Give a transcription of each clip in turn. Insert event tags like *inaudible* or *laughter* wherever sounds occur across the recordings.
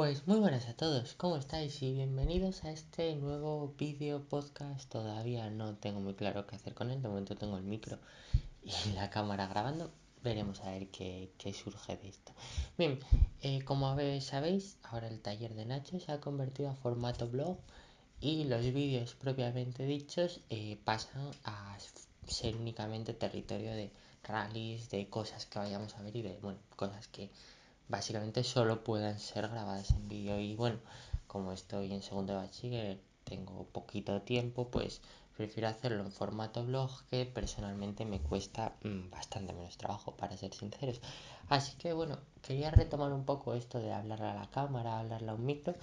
Pues muy buenas a todos, ¿cómo estáis? Y bienvenidos a este nuevo vídeo podcast. Todavía no tengo muy claro qué hacer con él, de momento tengo el micro y *laughs* la cámara grabando. Veremos a ver qué, qué surge de esto. Bien, eh, como sabéis, ahora el taller de Nacho se ha convertido a formato blog y los vídeos propiamente dichos eh, pasan a ser únicamente territorio de rallies, de cosas que vayamos a ver y de, bueno, cosas que básicamente solo puedan ser grabadas en vídeo. Y bueno, como estoy en segundo bachiller, tengo poquito tiempo, pues prefiero hacerlo en formato blog que personalmente me cuesta mm, bastante menos trabajo, para ser sinceros. Así que bueno, quería retomar un poco esto de hablar a la cámara, hablarle a un micro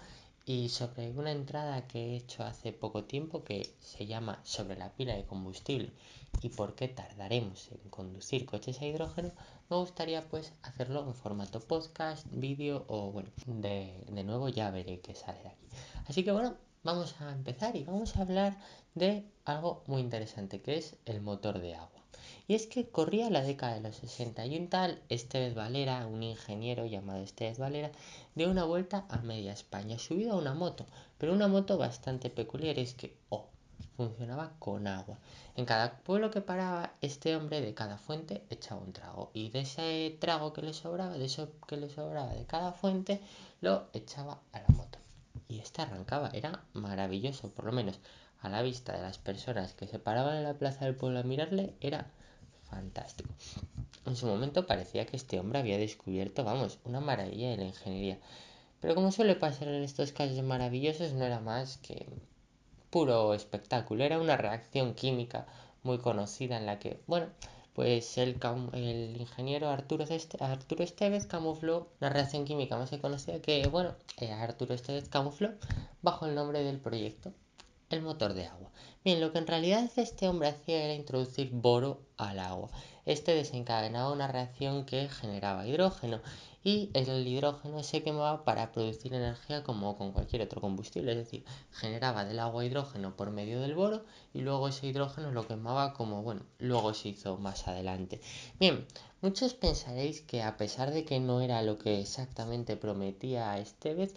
y sobre una entrada que he hecho hace poco tiempo que se llama sobre la pila de combustible y por qué tardaremos en conducir coches a hidrógeno, me gustaría pues hacerlo en formato podcast, vídeo o bueno, de, de nuevo ya veré qué sale de aquí. Así que bueno, vamos a empezar y vamos a hablar de algo muy interesante que es el motor de agua. Y es que corría la década de los 60 y un tal Estevez Valera, un ingeniero llamado Estevez Valera, dio una vuelta a media España subido a una moto, pero una moto bastante peculiar, es que, oh, funcionaba con agua. En cada pueblo que paraba, este hombre de cada fuente echaba un trago y de ese trago que le sobraba, de eso que le sobraba de cada fuente, lo echaba a la moto. Y este arrancaba, era maravilloso, por lo menos a la vista de las personas que se paraban en la plaza del pueblo a mirarle, era fantástico. En su momento parecía que este hombre había descubierto, vamos, una maravilla de la ingeniería. Pero como suele pasar en estos casos maravillosos, no era más que puro espectáculo. Era una reacción química muy conocida en la que, bueno, pues el, el ingeniero Arturo, este, Arturo Estevez camufló la reacción química más conocida que, bueno, eh, Arturo Estevez camufló bajo el nombre del proyecto, el motor de agua. Bien, lo que en realidad este hombre hacía era introducir boro al agua. Este desencadenaba una reacción que generaba hidrógeno y el hidrógeno se quemaba para producir energía como con cualquier otro combustible, es decir, generaba del agua hidrógeno por medio del boro y luego ese hidrógeno lo quemaba como, bueno, luego se hizo más adelante. Bien, muchos pensaréis que a pesar de que no era lo que exactamente prometía Estevez,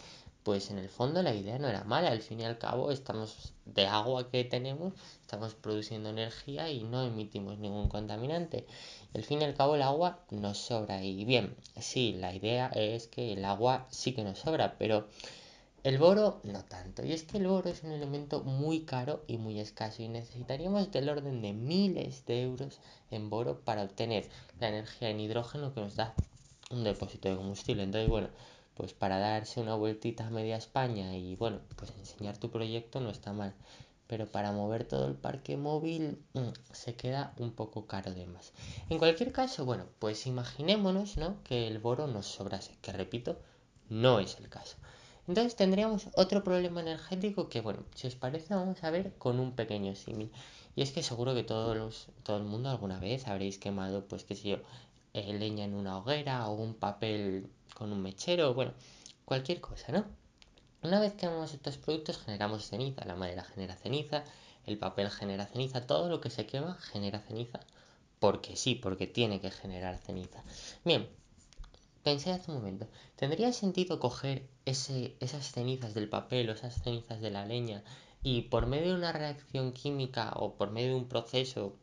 pues en el fondo la idea no era mala, al fin y al cabo estamos de agua que tenemos, estamos produciendo energía y no emitimos ningún contaminante. Al fin y al cabo el agua nos sobra y bien, sí, la idea es que el agua sí que nos sobra, pero el boro no tanto. Y es que el boro es un elemento muy caro y muy escaso y necesitaríamos del orden de miles de euros en boro para obtener la energía en hidrógeno que nos da un depósito de combustible. Entonces, bueno, pues para darse una vueltita a media España y bueno, pues enseñar tu proyecto no está mal. Pero para mover todo el parque móvil mmm, se queda un poco caro de más. En cualquier caso, bueno, pues imaginémonos ¿no? que el boro nos sobrase, que repito, no es el caso. Entonces tendríamos otro problema energético que, bueno, si os parece, vamos a ver con un pequeño símil. Y es que seguro que todos los, todo el mundo alguna vez habréis quemado, pues qué sé yo, leña en una hoguera o un papel con un mechero, bueno, cualquier cosa, ¿no? Una vez que quemamos estos productos generamos ceniza, la madera genera ceniza, el papel genera ceniza, todo lo que se quema genera ceniza, porque sí, porque tiene que generar ceniza. Bien, pensé hace un momento, ¿tendría sentido coger ese, esas cenizas del papel o esas cenizas de la leña y por medio de una reacción química o por medio de un proceso,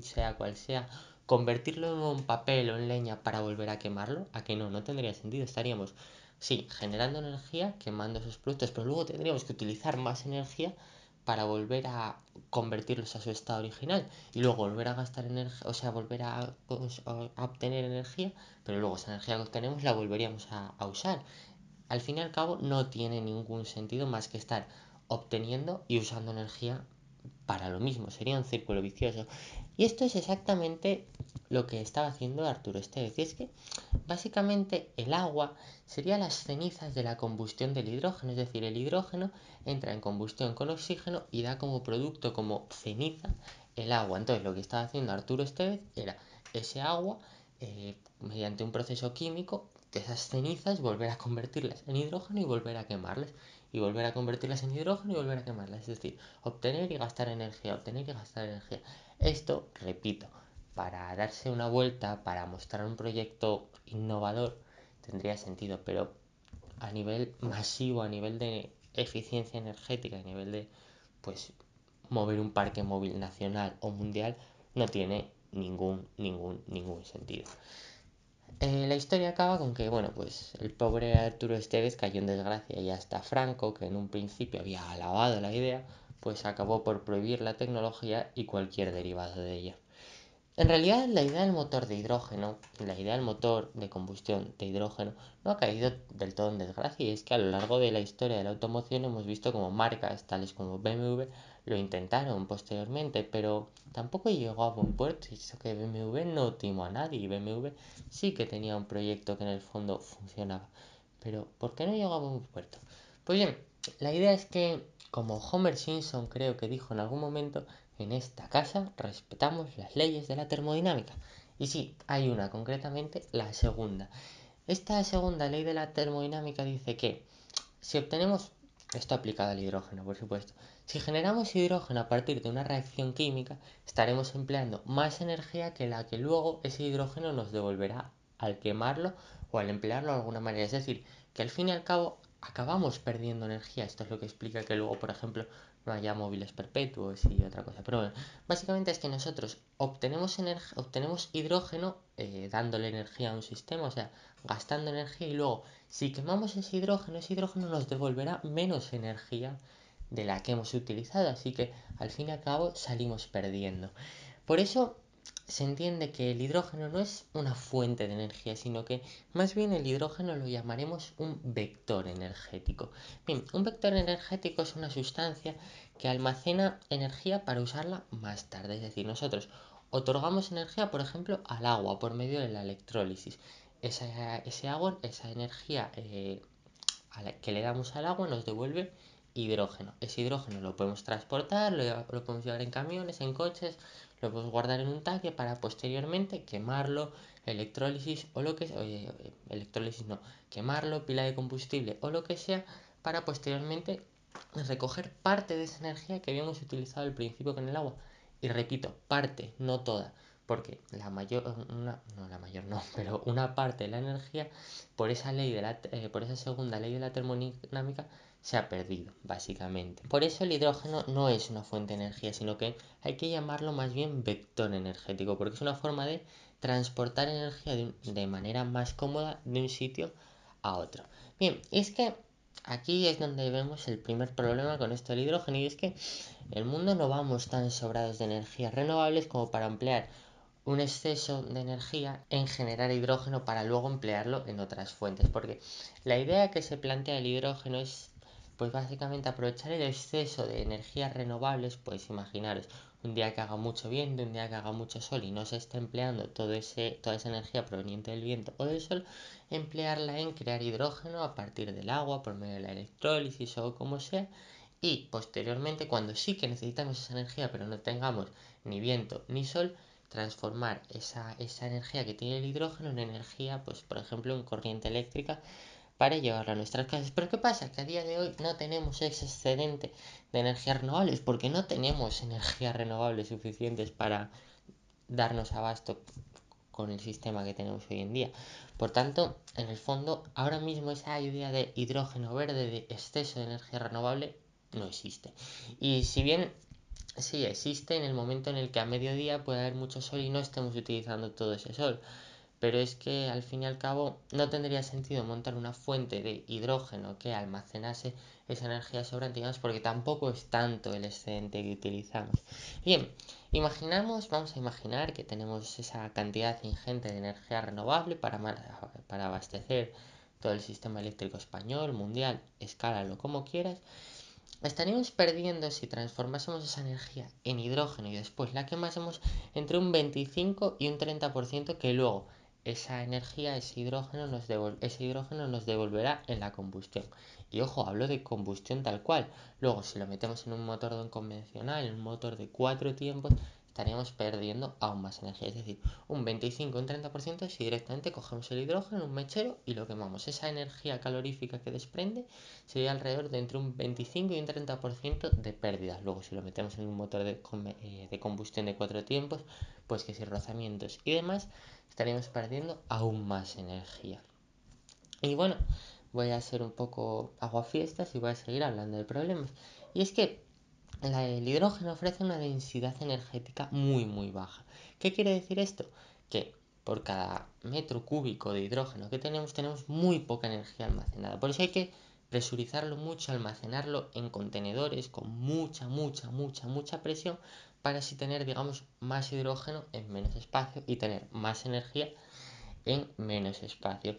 sea cual sea, convertirlo en papel o en leña para volver a quemarlo, a que no, no tendría sentido. Estaríamos, sí, generando energía, quemando esos productos, pero luego tendríamos que utilizar más energía para volver a convertirlos a su estado original y luego volver a gastar energía, o sea, volver a, a, obtener energía, pero luego esa energía que obtenemos la volveríamos a usar. Al fin y al cabo no tiene ningún sentido más que estar obteniendo y usando energía para lo mismo, sería un círculo vicioso. Y esto es exactamente lo que estaba haciendo Arturo Estevez. Y es que básicamente el agua sería las cenizas de la combustión del hidrógeno, es decir, el hidrógeno entra en combustión con oxígeno y da como producto, como ceniza, el agua. Entonces lo que estaba haciendo Arturo Estevez era ese agua, eh, mediante un proceso químico, de esas cenizas volver a convertirlas en hidrógeno y volver a quemarlas. Y volver a convertirlas en hidrógeno y volver a quemarlas. Es decir, obtener y gastar energía, obtener y gastar energía. Esto, repito, para darse una vuelta, para mostrar un proyecto innovador, tendría sentido, pero a nivel masivo, a nivel de eficiencia energética, a nivel de pues mover un parque móvil nacional o mundial, no tiene ningún, ningún, ningún sentido. Eh, la historia acaba con que, bueno, pues el pobre Arturo Esteves cayó en desgracia y hasta Franco, que en un principio había alabado la idea, pues acabó por prohibir la tecnología y cualquier derivado de ella. En realidad, la idea del motor de hidrógeno, la idea del motor de combustión de hidrógeno, no ha caído del todo en desgracia y es que a lo largo de la historia de la automoción hemos visto como marcas tales como BMW lo intentaron posteriormente, pero tampoco llegó a buen puerto. Y eso que BMW no timó a nadie y BMW sí que tenía un proyecto que en el fondo funcionaba. Pero ¿por qué no llegó a buen puerto? Pues bien, la idea es que, como Homer Simpson creo que dijo en algún momento, en esta casa respetamos las leyes de la termodinámica. Y sí, hay una concretamente, la segunda. Esta segunda ley de la termodinámica dice que si obtenemos, esto aplicado al hidrógeno por supuesto, si generamos hidrógeno a partir de una reacción química, estaremos empleando más energía que la que luego ese hidrógeno nos devolverá al quemarlo o al emplearlo de alguna manera. Es decir, que al fin y al cabo acabamos perdiendo energía. Esto es lo que explica que luego, por ejemplo, no haya móviles perpetuos y otra cosa. Pero bueno, básicamente es que nosotros obtenemos, obtenemos hidrógeno eh, dándole energía a un sistema, o sea, gastando energía y luego si quemamos ese hidrógeno, ese hidrógeno nos devolverá menos energía de la que hemos utilizado, así que al fin y al cabo salimos perdiendo. Por eso se entiende que el hidrógeno no es una fuente de energía, sino que más bien el hidrógeno lo llamaremos un vector energético. Bien, un vector energético es una sustancia que almacena energía para usarla más tarde, es decir, nosotros otorgamos energía, por ejemplo, al agua por medio de la electrólisis. Esa, ese agua, esa energía eh, que le damos al agua nos devuelve hidrógeno. Ese hidrógeno lo podemos transportar, lo, lo, podemos llevar en camiones, en coches, lo podemos guardar en un tanque para posteriormente quemarlo, electrólisis o lo que sea, electrólisis no, quemarlo, pila de combustible o lo que sea, para posteriormente recoger parte de esa energía que habíamos utilizado al principio con el agua. Y repito, parte, no toda, porque la mayor, una, no la mayor no, *laughs* pero una parte de la energía, por esa ley de la, eh, por esa segunda ley de la termodinámica, se ha perdido, básicamente. Por eso el hidrógeno no es una fuente de energía, sino que hay que llamarlo más bien vector energético, porque es una forma de transportar energía de, de manera más cómoda de un sitio a otro. Bien, es que aquí es donde vemos el primer problema con esto del hidrógeno, y es que el mundo no vamos tan sobrados de energías renovables como para emplear un exceso de energía en generar hidrógeno para luego emplearlo en otras fuentes, porque la idea que se plantea el hidrógeno es pues básicamente aprovechar el exceso de energías renovables, pues imaginaros, un día que haga mucho viento, un día que haga mucho sol y no se esté empleando todo ese, toda esa energía proveniente del viento o del sol, emplearla en crear hidrógeno a partir del agua, por medio de la electrólisis o como sea, y posteriormente, cuando sí que necesitamos esa energía, pero no tengamos ni viento ni sol, transformar esa, esa energía que tiene el hidrógeno en energía, pues por ejemplo, en corriente eléctrica para llevarlo a nuestras casas. Pero ¿qué pasa? Que a día de hoy no tenemos ese excedente de energías renovables porque no tenemos energías renovables suficientes para darnos abasto con el sistema que tenemos hoy en día. Por tanto, en el fondo, ahora mismo esa idea de hidrógeno verde, de exceso de energía renovable, no existe. Y si bien sí existe en el momento en el que a mediodía puede haber mucho sol y no estemos utilizando todo ese sol pero es que al fin y al cabo no tendría sentido montar una fuente de hidrógeno que almacenase esa energía sobrante, digamos, porque tampoco es tanto el excedente que utilizamos. Bien, imaginamos, vamos a imaginar que tenemos esa cantidad ingente de energía renovable para, para abastecer todo el sistema eléctrico español, mundial, escálalo como quieras. Estaríamos perdiendo si transformásemos esa energía en hidrógeno y después la quemásemos entre un 25 y un 30% que luego esa energía, ese hidrógeno, nos ese hidrógeno nos devolverá en la combustión. Y ojo, hablo de combustión tal cual. Luego, si lo metemos en un motor de convencional, en un motor de cuatro tiempos, estaríamos perdiendo aún más energía. Es decir, un 25 un 30% si directamente cogemos el hidrógeno en un mechero y lo quemamos. Esa energía calorífica que desprende sería alrededor de entre un 25 y un 30% de pérdidas. Luego, si lo metemos en un motor de, eh, de combustión de cuatro tiempos, pues que si rozamientos y demás, estaríamos perdiendo aún más energía. Y bueno, voy a ser un poco aguafiestas y voy a seguir hablando de problemas. Y es que el hidrógeno ofrece una densidad energética muy muy baja. ¿Qué quiere decir esto? Que por cada metro cúbico de hidrógeno que tenemos tenemos muy poca energía almacenada. Por eso hay que presurizarlo mucho, almacenarlo en contenedores con mucha, mucha, mucha, mucha presión para así tener, digamos, más hidrógeno en menos espacio y tener más energía en menos espacio.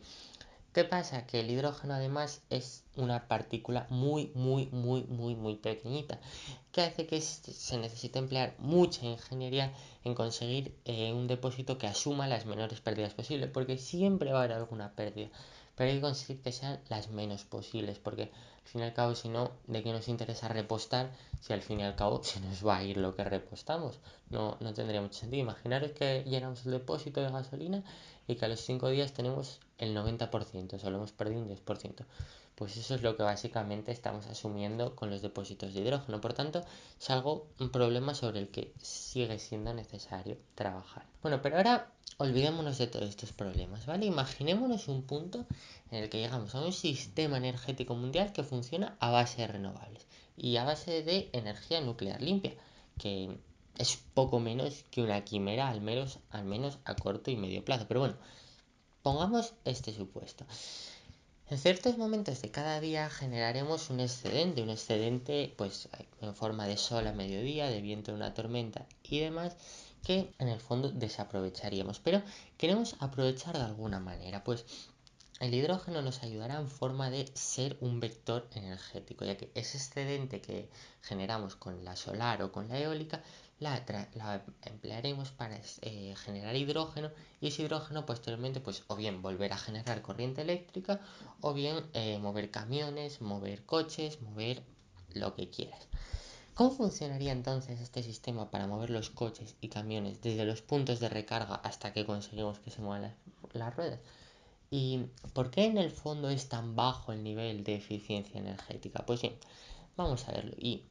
¿Qué pasa? Que el hidrógeno además es una partícula muy, muy, muy, muy, muy pequeñita, que hace que se necesite emplear mucha ingeniería en conseguir eh, un depósito que asuma las menores pérdidas posibles, porque siempre va a haber alguna pérdida, pero hay que conseguir que sean las menos posibles, porque al fin y al cabo, si no, ¿de qué nos interesa repostar si al fin y al cabo se nos va a ir lo que repostamos? No, no tendría mucho sentido. Imaginaros que llenamos el depósito de gasolina y que a los 5 días tenemos el 90%, solo hemos perdido un 10%. Pues eso es lo que básicamente estamos asumiendo con los depósitos de hidrógeno. Por tanto, es algo, un problema sobre el que sigue siendo necesario trabajar. Bueno, pero ahora olvidémonos de todos estos problemas, ¿vale? Imaginémonos un punto en el que llegamos a un sistema energético mundial que funciona a base de renovables y a base de energía nuclear limpia, que es poco menos que una quimera, al menos, al menos a corto y medio plazo. Pero bueno, pongamos este supuesto. En ciertos momentos de cada día generaremos un excedente, un excedente pues en forma de sol a mediodía, de viento una tormenta y demás que en el fondo desaprovecharíamos, pero queremos aprovechar de alguna manera, pues el hidrógeno nos ayudará en forma de ser un vector energético, ya que ese excedente que generamos con la solar o con la eólica la, la emplearemos para eh, generar hidrógeno y ese hidrógeno posteriormente pues o bien volver a generar corriente eléctrica o bien eh, mover camiones, mover coches, mover lo que quieras. ¿Cómo funcionaría entonces este sistema para mover los coches y camiones desde los puntos de recarga hasta que conseguimos que se muevan las, las ruedas? ¿Y por qué en el fondo es tan bajo el nivel de eficiencia energética? Pues bien, vamos a verlo. Y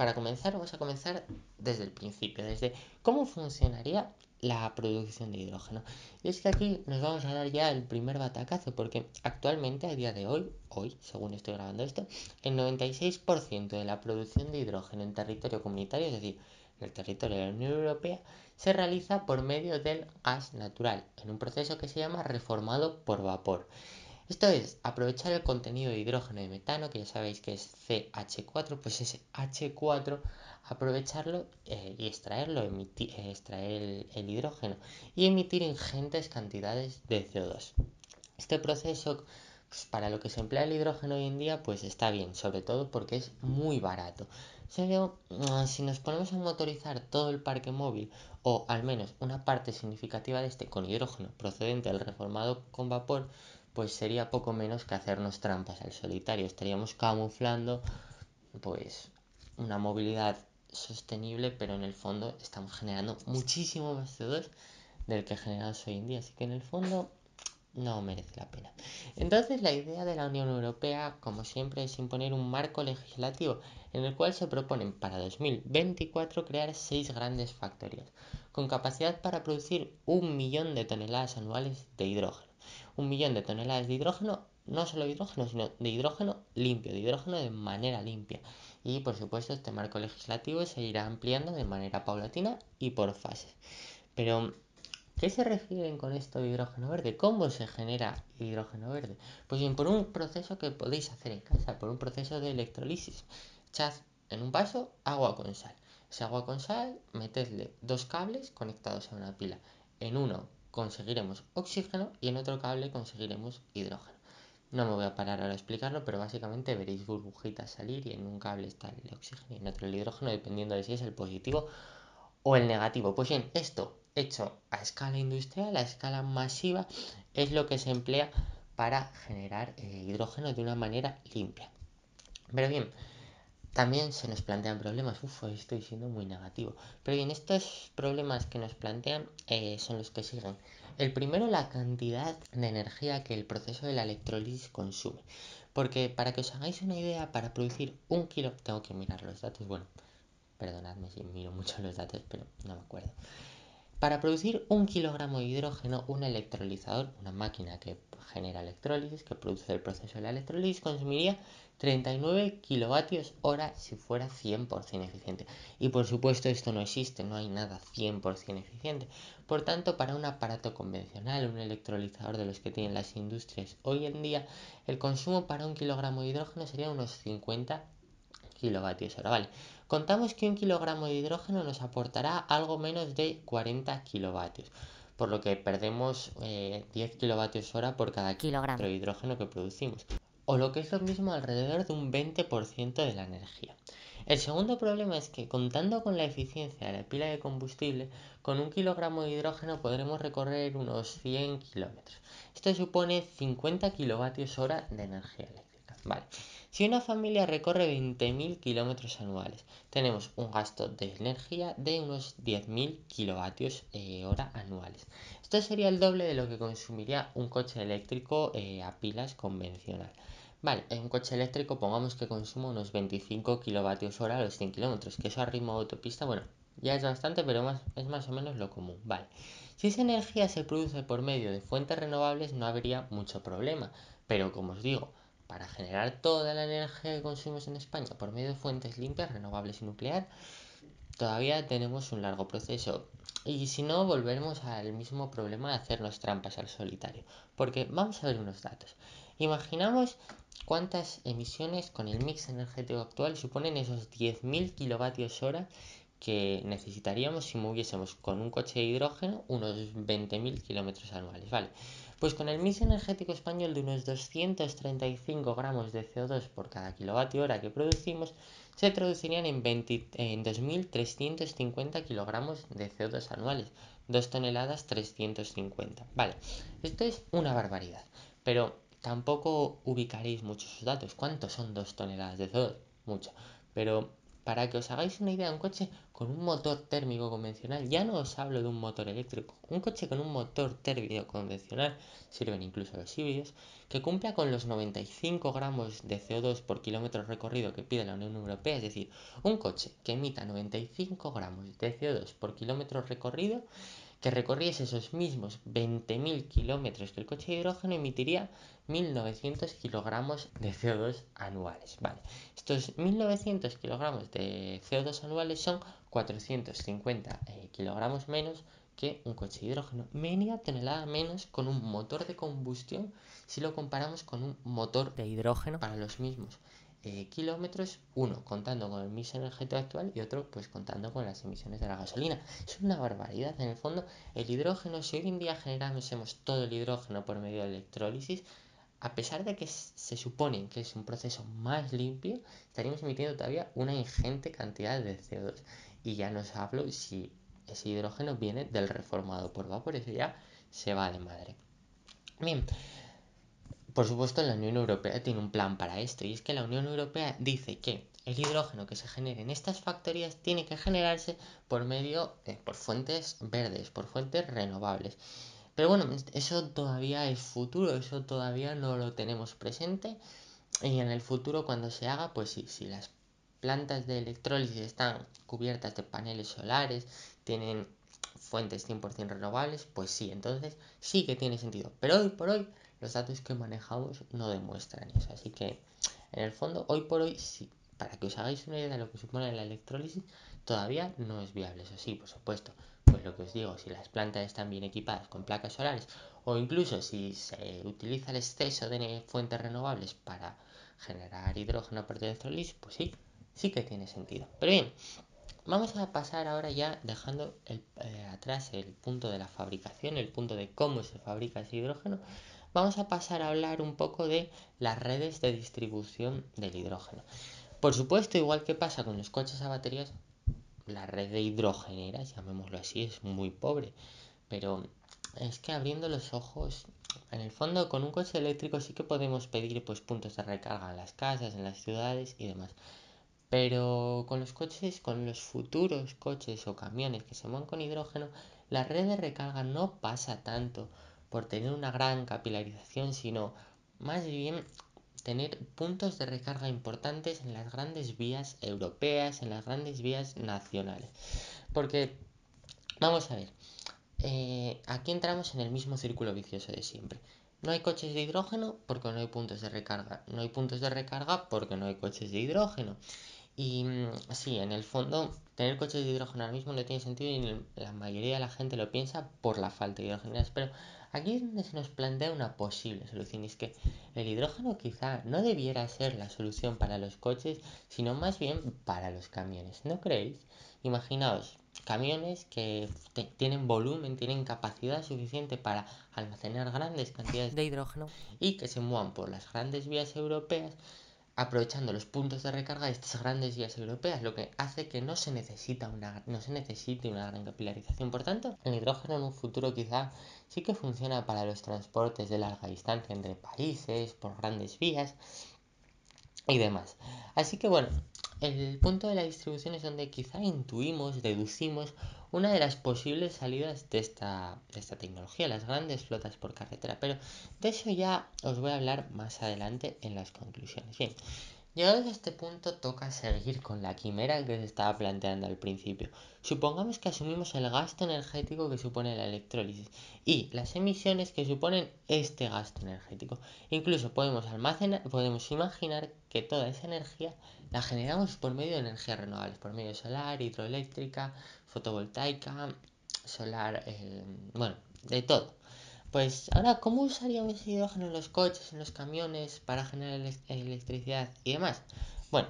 para comenzar, vamos a comenzar desde el principio, desde cómo funcionaría la producción de hidrógeno. Y es que aquí nos vamos a dar ya el primer batacazo, porque actualmente, a día de hoy, hoy, según estoy grabando esto, el 96% de la producción de hidrógeno en territorio comunitario, es decir, en el territorio de la Unión Europea, se realiza por medio del gas natural, en un proceso que se llama reformado por vapor. Esto es aprovechar el contenido de hidrógeno y metano, que ya sabéis que es CH4, pues ese H4 aprovecharlo eh, y extraerlo, emitir, eh, extraer el, hidrógeno y emitir ingentes cantidades de CO2. Este proceso, pues, para lo que se emplea el hidrógeno hoy en día, pues está bien, sobre todo porque es muy barato. Pero mm, si nos ponemos a motorizar todo el parque móvil o al menos una parte significativa de este con hidrógeno procedente del reformado con vapor, pues sería poco menos que hacernos trampas al solitario. Estaríamos camuflando pues una movilidad sostenible, pero en el fondo estamos generando muchísimo más CO2 del que generamos hoy en día. Así que en el fondo no merece la pena. Entonces la idea de la Unión Europea, como siempre, es imponer un marco legislativo en el cual se proponen para 2024 crear seis grandes factorías, con capacidad para producir un millón de toneladas anuales de hidrógeno un millón de toneladas de hidrógeno, no solo hidrógeno, sino de hidrógeno limpio, de hidrógeno de manera limpia. Y por supuesto este marco legislativo se irá ampliando de manera paulatina y por fases. Pero, ¿qué se refieren con esto de hidrógeno verde? ¿Cómo se genera hidrógeno verde? Pues bien, por un proceso que podéis hacer en casa, por un proceso de electrolisis. Echad en un vaso agua con sal. Ese agua con sal, metedle dos cables conectados a una pila. En uno conseguiremos oxígeno y en otro cable conseguiremos hidrógeno. No me voy a parar ahora a explicarlo, pero básicamente veréis burbujitas salir y en un cable está el oxígeno y en otro el hidrógeno, dependiendo de si es el positivo o el negativo. Pues bien, esto hecho a escala industrial, a escala masiva, es lo que se emplea para generar eh, hidrógeno de una manera limpia. Pero bien, también se nos plantean problemas. Uf, estoy siendo muy negativo. Pero bien, estos problemas que nos plantean eh, son los que siguen. El primero, la cantidad de energía que el proceso de la electrólisis consume. Porque para que os hagáis una idea, para producir un kilo, tengo que mirar los datos, bueno, perdonadme si miro mucho los datos, pero no me acuerdo. Para producir un kilogramo de hidrógeno, un electrolizador, una máquina que genera electrólisis, que produce el proceso de la electrólisis, consumiría 39 kilovatios hora si fuera 100% eficiente. Y por supuesto esto no existe, no hay nada 100% eficiente. Por tanto, para un aparato convencional, un electrolizador de los que tienen las industrias hoy en día, el consumo para un kilogramo de hidrógeno sería unos 50 kilovatios hora. Vale, contamos que un kilogramo de hidrógeno nos aportará algo menos de 40 kilovatios por lo que perdemos eh, 10 kilovatios hora por cada kilogramo de hidrógeno que producimos o lo que es lo mismo alrededor de un 20% de la energía. El segundo problema es que contando con la eficiencia de la pila de combustible, con un kilogramo de hidrógeno podremos recorrer unos 100 kilómetros. Esto supone 50 kilovatios hora de energía eléctrica. Vale. Si una familia recorre 20.000 kilómetros anuales, tenemos un gasto de energía de unos 10.000 kilovatios eh, hora anuales. Esto sería el doble de lo que consumiría un coche eléctrico eh, a pilas convencional. Vale, en un coche eléctrico pongamos que consuma unos 25 kilovatios hora a los 100 kilómetros, que eso a ritmo de autopista, bueno, ya es bastante, pero es más o menos lo común. Vale, si esa energía se produce por medio de fuentes renovables no habría mucho problema, pero como os digo, para generar toda la energía que consumimos en España por medio de fuentes limpias, renovables y nuclear, todavía tenemos un largo proceso. Y si no, volveremos al mismo problema de hacernos trampas al solitario. Porque vamos a ver unos datos. Imaginamos cuántas emisiones con el mix energético actual suponen esos 10.000 kilovatios hora que necesitaríamos si moviésemos con un coche de hidrógeno unos 20.000 kilómetros anuales, ¿vale? Pues con el mix energético español de unos 235 gramos de CO2 por cada kilovatio hora que producimos, se traducirían en, en 2.350 kilogramos de CO2 anuales, 2 toneladas 350, ¿vale? Esto es una barbaridad, pero tampoco ubicaréis muchos datos. ¿Cuántos son 2 toneladas de CO2? Mucho. Pero para que os hagáis una idea, un coche con un motor térmico convencional, ya no os hablo de un motor eléctrico, un coche con un motor térmico convencional, sirven incluso los híbridos, que cumpla con los 95 gramos de CO2 por kilómetro recorrido que pide la Unión Europea, es decir, un coche que emita 95 gramos de CO2 por kilómetro recorrido, que recorriese esos mismos 20.000 kilómetros que el coche de hidrógeno emitiría 1900 kilogramos de CO2 anuales. Vale, estos 1900 kilogramos de CO2 anuales son 450 eh, kilogramos menos que un coche de hidrógeno, media tonelada menos con un motor de combustión si lo comparamos con un motor de hidrógeno. para los mismos eh, kilómetros, uno contando con el mix energético actual y otro pues contando con las emisiones de la gasolina. Es una barbaridad, en el fondo el hidrógeno, si hoy en día generásemos todo el hidrógeno por medio de electrólisis, a pesar de que se supone que es un proceso más limpio, estaríamos emitiendo todavía una ingente cantidad de CO2. Y ya no os hablo si ese hidrógeno viene del reformado por vapor, eso ya se va de madre. Bien, por supuesto la Unión Europea tiene un plan para esto y es que la Unión Europea dice que el hidrógeno que se genere en estas factorías tiene que generarse por medio de por fuentes verdes, por fuentes renovables. Pero bueno, eso todavía es futuro, eso todavía no lo tenemos presente. Y en el futuro cuando se haga, pues sí, si las plantas de electrólisis están cubiertas de paneles solares, tienen fuentes 100% renovables, pues sí, entonces sí que tiene sentido. Pero hoy por hoy los datos que manejamos no demuestran eso. Así que en el fondo, hoy por hoy, sí, para que os hagáis una idea de lo que supone la electrólisis, todavía no es viable. Eso sí, por supuesto, pues lo que os digo, si las plantas están bien equipadas con placas solares o incluso si se utiliza el exceso de fuentes renovables para generar hidrógeno por electrolisis, pues sí, sí que tiene sentido. Pero bien, vamos a pasar ahora ya dejando el, eh, atrás el punto de la fabricación, el punto de cómo se fabrica ese hidrógeno. Vamos a pasar a hablar un poco de las redes de distribución del hidrógeno. Por supuesto, igual que pasa con los coches a baterías, la red de hidrogeneras, llamémoslo así, es muy pobre. Pero es que abriendo los ojos, en el fondo con un coche eléctrico sí que podemos pedir pues puntos de recarga en las casas, en las ciudades y demás. Pero con los coches, con los futuros coches o camiones que se mueven con hidrógeno, la red de recarga no pasa tanto por tener una gran capilarización, sino más bien tener puntos de recarga importantes en las grandes vías europeas, en las grandes vías nacionales. Porque, vamos a ver, eh, aquí entramos en el mismo círculo vicioso de siempre. No hay coches de hidrógeno porque no hay puntos de recarga. No hay puntos de recarga porque no hay coches de hidrógeno. Y mm, sí, en el fondo, tener coches de hidrógeno ahora mismo no tiene sentido y la mayoría de la gente lo piensa por la falta de hidrógeno. Pero aquí es donde se nos plantea una posible solución. Y es que el hidrógeno quizá no debiera ser la solución para los coches, sino más bien para los camiones. ¿No creéis? Imaginaos, camiones que tienen volumen, tienen capacidad suficiente para almacenar grandes cantidades de hidrógeno y que se muevan por las grandes vías europeas aprovechando los puntos de recarga de estas grandes vías europeas, lo que hace que no se, necesita una, no se necesite una gran capilarización. Por tanto, el hidrógeno en un futuro quizá sí que funciona para los transportes de larga distancia entre países, por grandes vías y demás. Así que bueno, el punto de la distribución es donde quizá intuimos, deducimos una de las posibles salidas de esta, de esta tecnología, las grandes flotas por carretera. Pero de eso ya os voy a hablar más adelante en las conclusiones. Bien, Llegados a este punto toca seguir con la quimera que se estaba planteando al principio. Supongamos que asumimos el gasto energético que supone la electrólisis y las emisiones que suponen este gasto energético. Incluso podemos almacenar, podemos imaginar que toda esa energía la generamos por medio de energías renovables, por medio solar, hidroeléctrica, fotovoltaica, solar, eh, bueno, de todo. Pues ahora, ¿cómo usaríamos hidrógeno en los coches, en los camiones, para generar electricidad y demás? Bueno,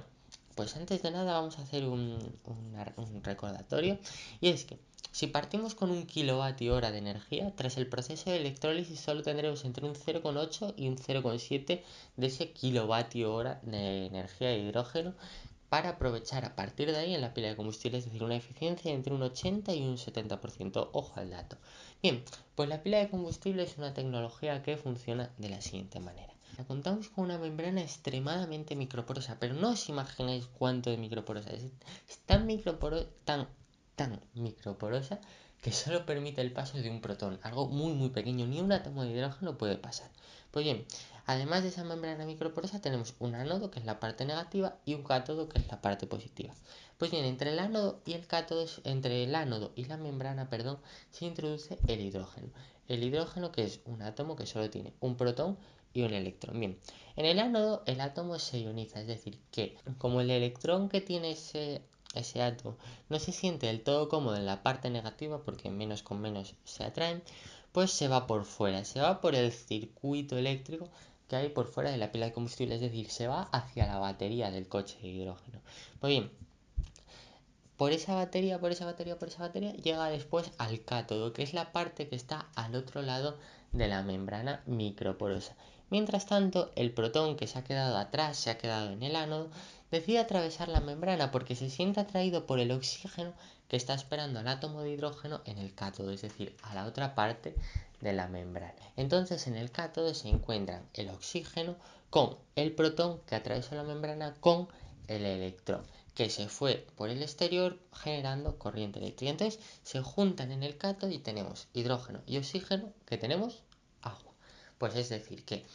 pues antes de nada vamos a hacer un, un, recordatorio y es que si partimos con un kilovatio hora de energía, tras el proceso de electrólisis solo tendremos entre un 0,8 y un 0,7 de ese kilovatio hora de energía de hidrógeno para aprovechar a partir de ahí en la pila de combustible, es decir, una eficiencia entre un 80 y un 70%. Ojo al dato. Bien, pues la pila de combustible es una tecnología que funciona de la siguiente manera. Contamos con una membrana extremadamente microporosa, pero no os imagináis cuánto de microporosa es. Es tan microporosa, tan, tan microporosa que solo permite el paso de un protón, algo muy muy pequeño, ni un átomo de hidrógeno puede pasar. Pues bien, Además de esa membrana microporosa tenemos un ánodo que es la parte negativa y un cátodo que es la parte positiva. Pues bien, entre el ánodo y el cátodo, entre el ánodo y la membrana, perdón, se introduce el hidrógeno. El hidrógeno que es un átomo que solo tiene un protón y un electrón. Bien, en el ánodo el átomo se ioniza, es decir, que como el electrón que tiene ese, ese átomo no se siente del todo cómodo en la parte negativa porque menos con menos se atraen, pues se va por fuera, se va por el circuito eléctrico que hay por fuera de la pila de combustible, es decir, se va hacia la batería del coche de hidrógeno. Pues bien, por esa batería, por esa batería, por esa batería, llega después al cátodo, que es la parte que está al otro lado de la membrana microporosa. Mientras tanto, el protón que se ha quedado atrás, se ha quedado en el ánodo, decide atravesar la membrana porque se siente atraído por el oxígeno que está esperando al átomo de hidrógeno en el cátodo, es decir, a la otra parte de la membrana. Entonces en el cátodo se encuentran el oxígeno con el protón que atravesó la membrana con el electrón que se fue por el exterior generando corriente eléctrica. Entonces se juntan en el cátodo y tenemos hidrógeno y oxígeno que tenemos agua. Pues es decir que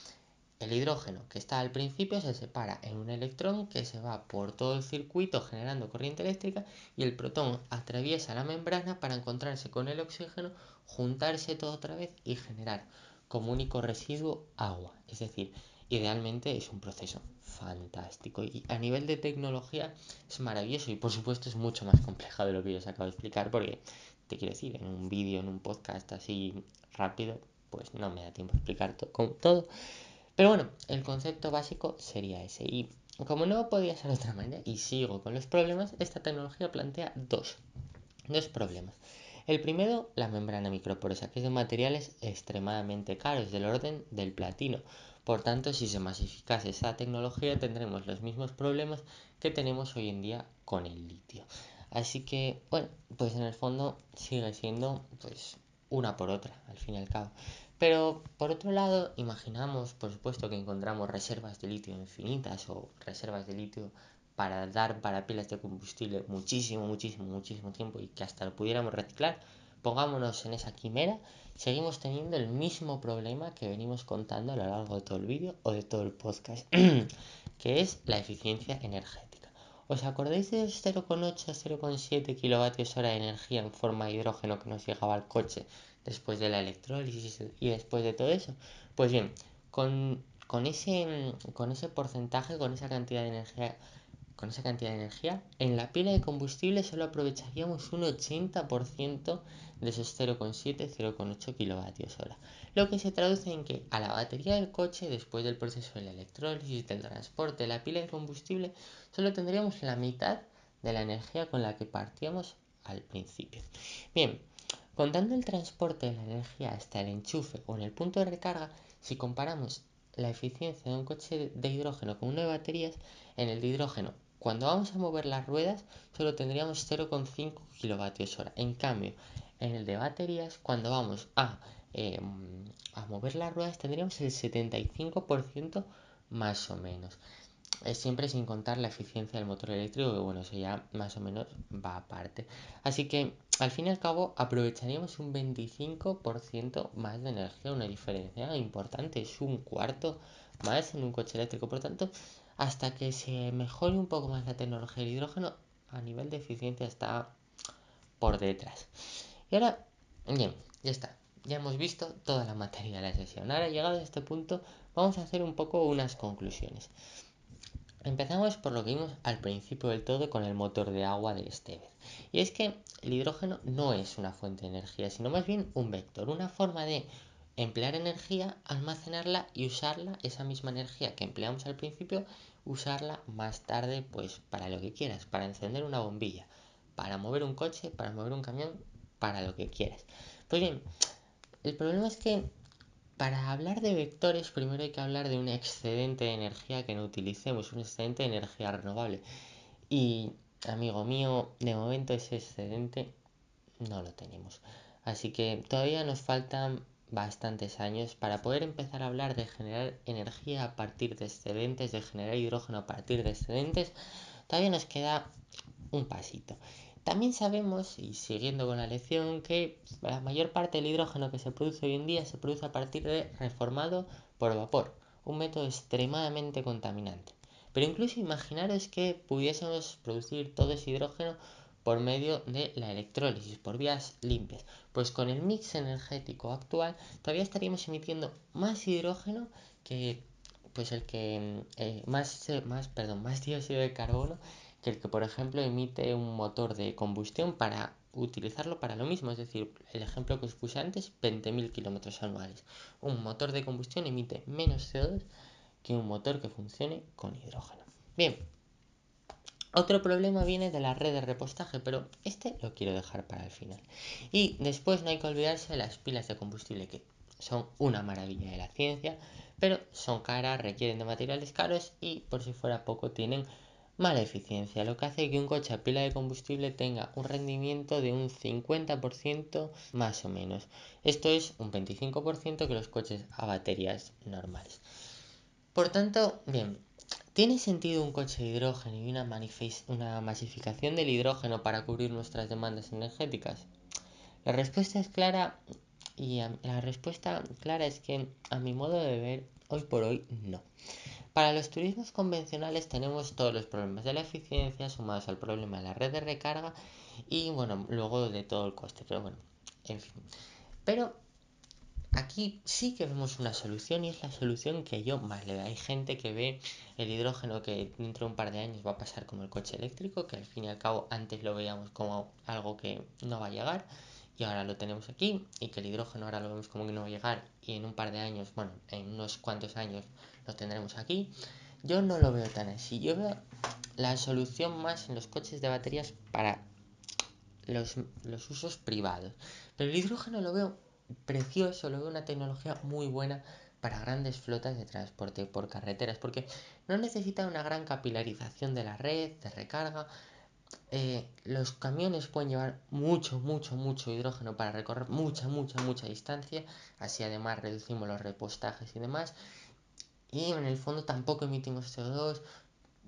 el hidrógeno que está al principio se separa en un electrón que se va por todo el circuito generando corriente eléctrica y el protón atraviesa la membrana para encontrarse con el oxígeno, juntarse todo otra vez y generar como único residuo agua. Es decir, idealmente es un proceso fantástico y a nivel de tecnología es maravilloso y por supuesto es mucho más complejo de lo que yo os acabo de explicar porque te quiero decir, en un vídeo, en un podcast así rápido, pues no me da tiempo a explicar todo. Pero bueno, el concepto básico sería ese. Y como no podía ser de otra manera, y sigo con los problemas, esta tecnología plantea dos, dos problemas. El primero, la membrana microporosa, que es de materiales extremadamente caros, del orden del platino. Por tanto, si se masificase esa tecnología, tendremos los mismos problemas que tenemos hoy en día con el litio. Así que, bueno, pues en el fondo sigue siendo pues una por otra, al fin y al cabo. Pero por otro lado, imaginamos, por supuesto, que encontramos reservas de litio infinitas o reservas de litio para dar para pilas de combustible muchísimo, muchísimo, muchísimo tiempo y que hasta lo pudiéramos reciclar. Pongámonos en esa quimera, seguimos teniendo el mismo problema que venimos contando a lo largo de todo el vídeo o de todo el podcast, *clears throat* que es la eficiencia energética. ¿Os acordáis de los 0,8 0,7 kilovatios hora de energía en forma de hidrógeno que nos llegaba al coche después de la electrólisis y después de todo eso? Pues bien, con, con, ese, con ese porcentaje, con esa cantidad de energía con esa cantidad de energía, en la pila de combustible solo aprovecharíamos un 80% de esos 0,7, 0,8 kilovatios hora. Lo que se traduce en que a la batería del coche, después del proceso de la electrólisis, del transporte, la pila de combustible, solo tendríamos la mitad de la energía con la que partíamos al principio. Bien, contando el transporte de la energía hasta el enchufe o en el punto de recarga, si comparamos la eficiencia de un coche de hidrógeno con uno de baterías, en el de hidrógeno cuando vamos a mover las ruedas, solo tendríamos 0,5 kilovatios hora. En cambio, en el de baterías, cuando vamos a, eh, a mover las ruedas, tendríamos el 75% más o menos. Eh, siempre sin contar la eficiencia del motor eléctrico, que bueno, eso ya más o menos va aparte. Así que, al fin y al cabo, aprovecharíamos un 25% más de energía, una diferencia importante, es un cuarto más en un coche eléctrico. Por tanto, hasta que se mejore un poco más la tecnología del hidrógeno, a nivel de eficiencia está por detrás. Y ahora, bien, ya está. Ya hemos visto toda la materia de la sesión. Ahora, llegado a este punto, vamos a hacer un poco unas conclusiones. Empezamos por lo que vimos al principio del todo con el motor de agua de este Y es que el hidrógeno no es una fuente de energía, sino más bien un vector, una forma de emplear energía, almacenarla y usarla, esa misma energía que empleamos al principio, usarla más tarde pues para lo que quieras, para encender una bombilla, para mover un coche, para mover un camión, para lo que quieras. Pues bien, el problema es que para hablar de vectores primero hay que hablar de un excedente de energía que no utilicemos, un excedente de energía renovable. Y amigo mío, de momento ese excedente no lo tenemos. Así que todavía nos faltan bastantes años para poder empezar a hablar de generar energía a partir de excedentes, de generar hidrógeno a partir de excedentes, todavía nos queda un pasito. También sabemos, y siguiendo con la lección, que la mayor parte del hidrógeno que se produce hoy en día se produce a partir de reformado por vapor, un método extremadamente contaminante. Pero incluso imaginaros que pudiésemos producir todo ese hidrógeno por medio de la electrólisis, por vías limpias. Pues con el mix energético actual todavía estaríamos emitiendo más hidrógeno que pues el que eh, más, más, perdón, más dióxido de carbono que el que por ejemplo emite un motor de combustión para utilizarlo para lo mismo, es decir, el ejemplo que os puse antes, 20.000 kilómetros anuales. Un motor de combustión emite menos CO2 que un motor que funcione con hidrógeno. Bien, otro problema viene de la red de repostaje, pero este lo quiero dejar para el final. Y después no hay que olvidarse de las pilas de combustible, que son una maravilla de la ciencia, pero son caras, requieren de materiales caros y por si fuera poco tienen mala eficiencia, lo que hace que un coche a pila de combustible tenga un rendimiento de un 50% más o menos. Esto es un 25% que los coches a baterías normales. Por tanto, bien, ¿Tiene sentido un coche de hidrógeno y una, una masificación del hidrógeno para cubrir nuestras demandas energéticas? La respuesta es clara y la respuesta clara es que a mi modo de ver hoy por hoy no. Para los turismos convencionales tenemos todos los problemas de la eficiencia sumados al problema de la red de recarga y bueno, luego de todo el coste, pero bueno, en fin. Pero aquí sí que vemos una solución y es la solución que yo más le doy. Hay gente que ve el hidrógeno que dentro de un par de años va a pasar como el coche eléctrico, que al fin y al cabo antes lo veíamos como algo que no va a llegar y ahora lo tenemos aquí y que el hidrógeno ahora lo vemos como que no va a llegar y en un par de años, bueno, en unos cuantos años lo tendremos aquí. Yo no lo veo tan así. Yo veo la solución más en los coches de baterías para los, los usos privados. Pero el hidrógeno lo veo precioso, lo veo una tecnología muy buena para grandes flotas de transporte por carreteras, porque no necesita una gran capilarización de la red, de recarga. Eh, los camiones pueden llevar mucho, mucho, mucho hidrógeno para recorrer mucha, mucha, mucha distancia. Así además reducimos los repostajes y demás. Y en el fondo tampoco emitimos CO2.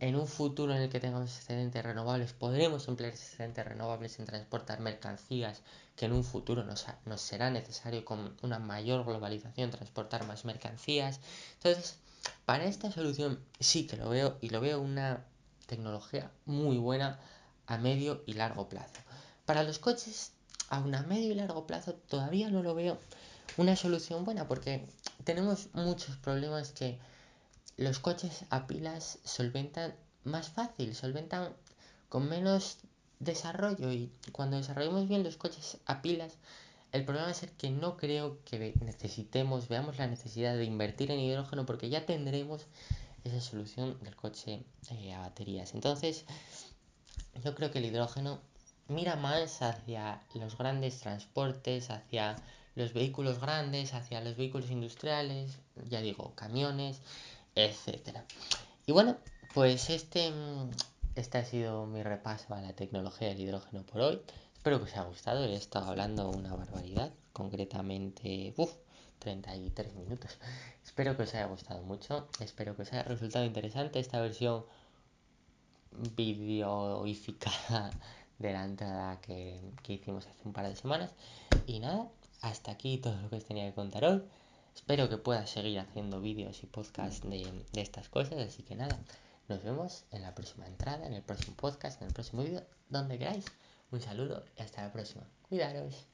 En un futuro en el que tengamos excedentes renovables, podremos emplear excedentes renovables en transportar mercancías que en un futuro nos, nos será necesario con una mayor globalización transportar más mercancías. Entonces, para esta solución sí que lo veo y lo veo una tecnología muy buena a medio y largo plazo. Para los coches, aún a medio y largo plazo, todavía no lo veo una solución buena porque tenemos muchos problemas que los coches a pilas solventan más fácil, solventan con menos desarrollo y cuando desarrollemos bien los coches a pilas, el problema es que no creo que necesitemos, veamos la necesidad de invertir en hidrógeno porque ya tendremos esa solución del coche eh, a baterías. Entonces, yo creo que el hidrógeno mira más hacia los grandes transportes, hacia los vehículos grandes, hacia los vehículos industriales, ya digo, camiones, etcétera. Y bueno, pues este, este ha sido mi repaso a la tecnología del hidrógeno por hoy. Espero que os haya gustado. He estado hablando una barbaridad, concretamente, uff, 33 minutos. *laughs* Espero que os haya gustado mucho. Espero que os haya resultado interesante esta versión videoificada *laughs* de la entrada que, que hicimos hace un par de semanas. Y nada, hasta aquí todo lo que os tenía que contar hoy. Espero que pueda seguir haciendo vídeos y podcasts de, de estas cosas, así que nada, nos vemos en la próxima entrada, en el próximo podcast, en el próximo vídeo, donde queráis. Un saludo y hasta la próxima. Cuidaros.